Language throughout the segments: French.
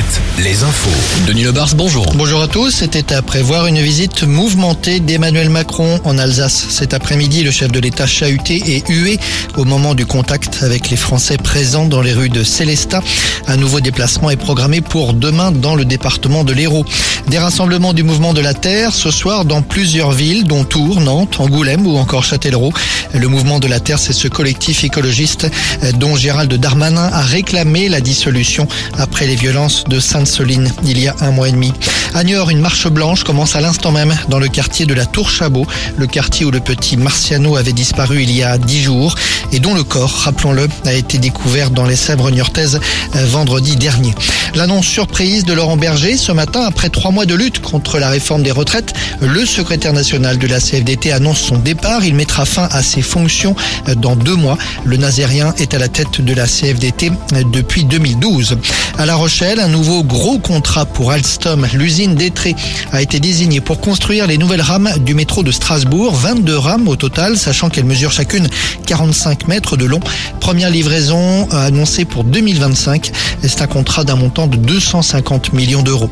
7, les infos. Denis Lebars, bonjour. Bonjour à tous, c'était à prévoir une visite mouvementée d'Emmanuel Macron en Alsace. Cet après-midi, le chef de l'État chahuté et hué au moment du contact avec les Français présents dans les rues de Célestat. Un nouveau déplacement est programmé pour demain dans le département de l'Hérault. Des rassemblements du mouvement de la Terre ce soir dans plusieurs villes, dont Tours, Nantes, Angoulême ou encore Châtellerault. Le mouvement de la Terre, c'est ce collectif écologiste dont Gérald Darmanin a réclamé la dissolution après les violences de Sainte-Soline il y a un mois et demi. À Niort, une marche blanche commence à l'instant même dans le quartier de la Tour Chabot, le quartier où le petit Marciano avait disparu il y a dix jours et dont le corps, rappelons-le, a été découvert dans les Sèvres niortaises euh, vendredi dernier. L'annonce surprise de Laurent Berger ce matin après trois mois de lutte contre la réforme des retraites, le secrétaire national de la CFDT annonce son départ. Il mettra fin à ses fonctions euh, dans deux mois. Le Nazérien est à la tête de la CFDT euh, depuis 2012. À La Rochelle, un nouveau gros contrat pour Alstom. L'usine d'Etré a été désignée pour construire les nouvelles rames du métro de Strasbourg. 22 rames au total, sachant qu'elles mesurent chacune 45 mètres de long. Première livraison annoncée pour 2025. C'est un contrat d'un montant de 250 millions d'euros.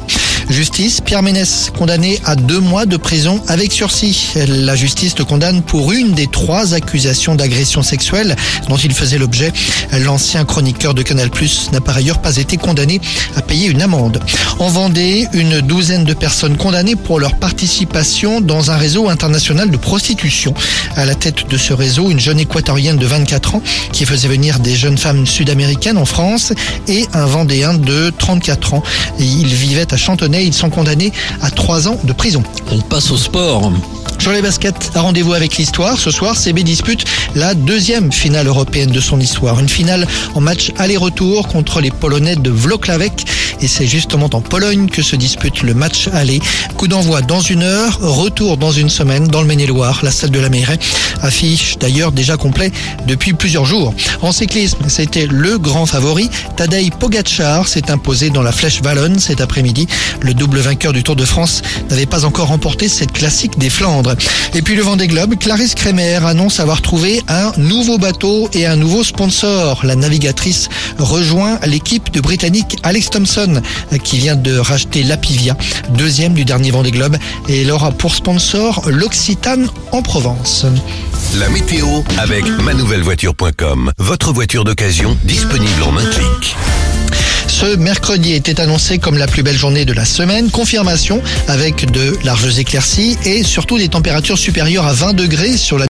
Justice, Pierre Ménès, condamné à deux mois de prison avec sursis. La justice le condamne pour une des trois accusations d'agression sexuelle dont il faisait l'objet. L'ancien chroniqueur de Canal Plus n'a par ailleurs pas été condamné à payer une amende. En Vendée, une douzaine de personnes condamnées pour leur participation dans un réseau international de prostitution. À la tête de ce réseau, une jeune équatorienne de 24 ans qui faisait venir des jeunes femmes sud-américaines en France et un Vendéen de 34 ans. Ils vivaient à Chantonnay. Ils sont condamnés à trois ans de prison. On passe au sport. Sur les baskets, un rendez-vous avec l'histoire. Ce soir, CB dispute la deuxième finale européenne de son histoire. Une finale en match aller-retour contre les Polonais de Wlocławek. Et c'est justement en Pologne que se dispute le match aller. Coup d'envoi dans une heure, retour dans une semaine dans le Maine-et-Loire. La salle de la mairie affiche d'ailleurs déjà complet depuis plusieurs jours. En cyclisme, c'était le grand favori. Tadej Pogacar s'est imposé dans la Flèche Wallonne cet après-midi. Le double vainqueur du Tour de France n'avait pas encore remporté cette classique des Flandres. Et puis le Vendée Globe, Clarisse Kremer annonce avoir trouvé un nouveau bateau et un nouveau sponsor. La navigatrice rejoint l'équipe de Britannique Alex Thompson qui vient de racheter l'Apivia, deuxième du dernier Vendée Globe et elle aura pour sponsor l'Occitane en Provence. La météo avec manouvellevoiture.com. Votre voiture d'occasion disponible en un clic. Ce mercredi était annoncé comme la plus belle journée de la semaine. Confirmation avec de larges éclaircies et surtout des températures supérieures à 20 degrés sur la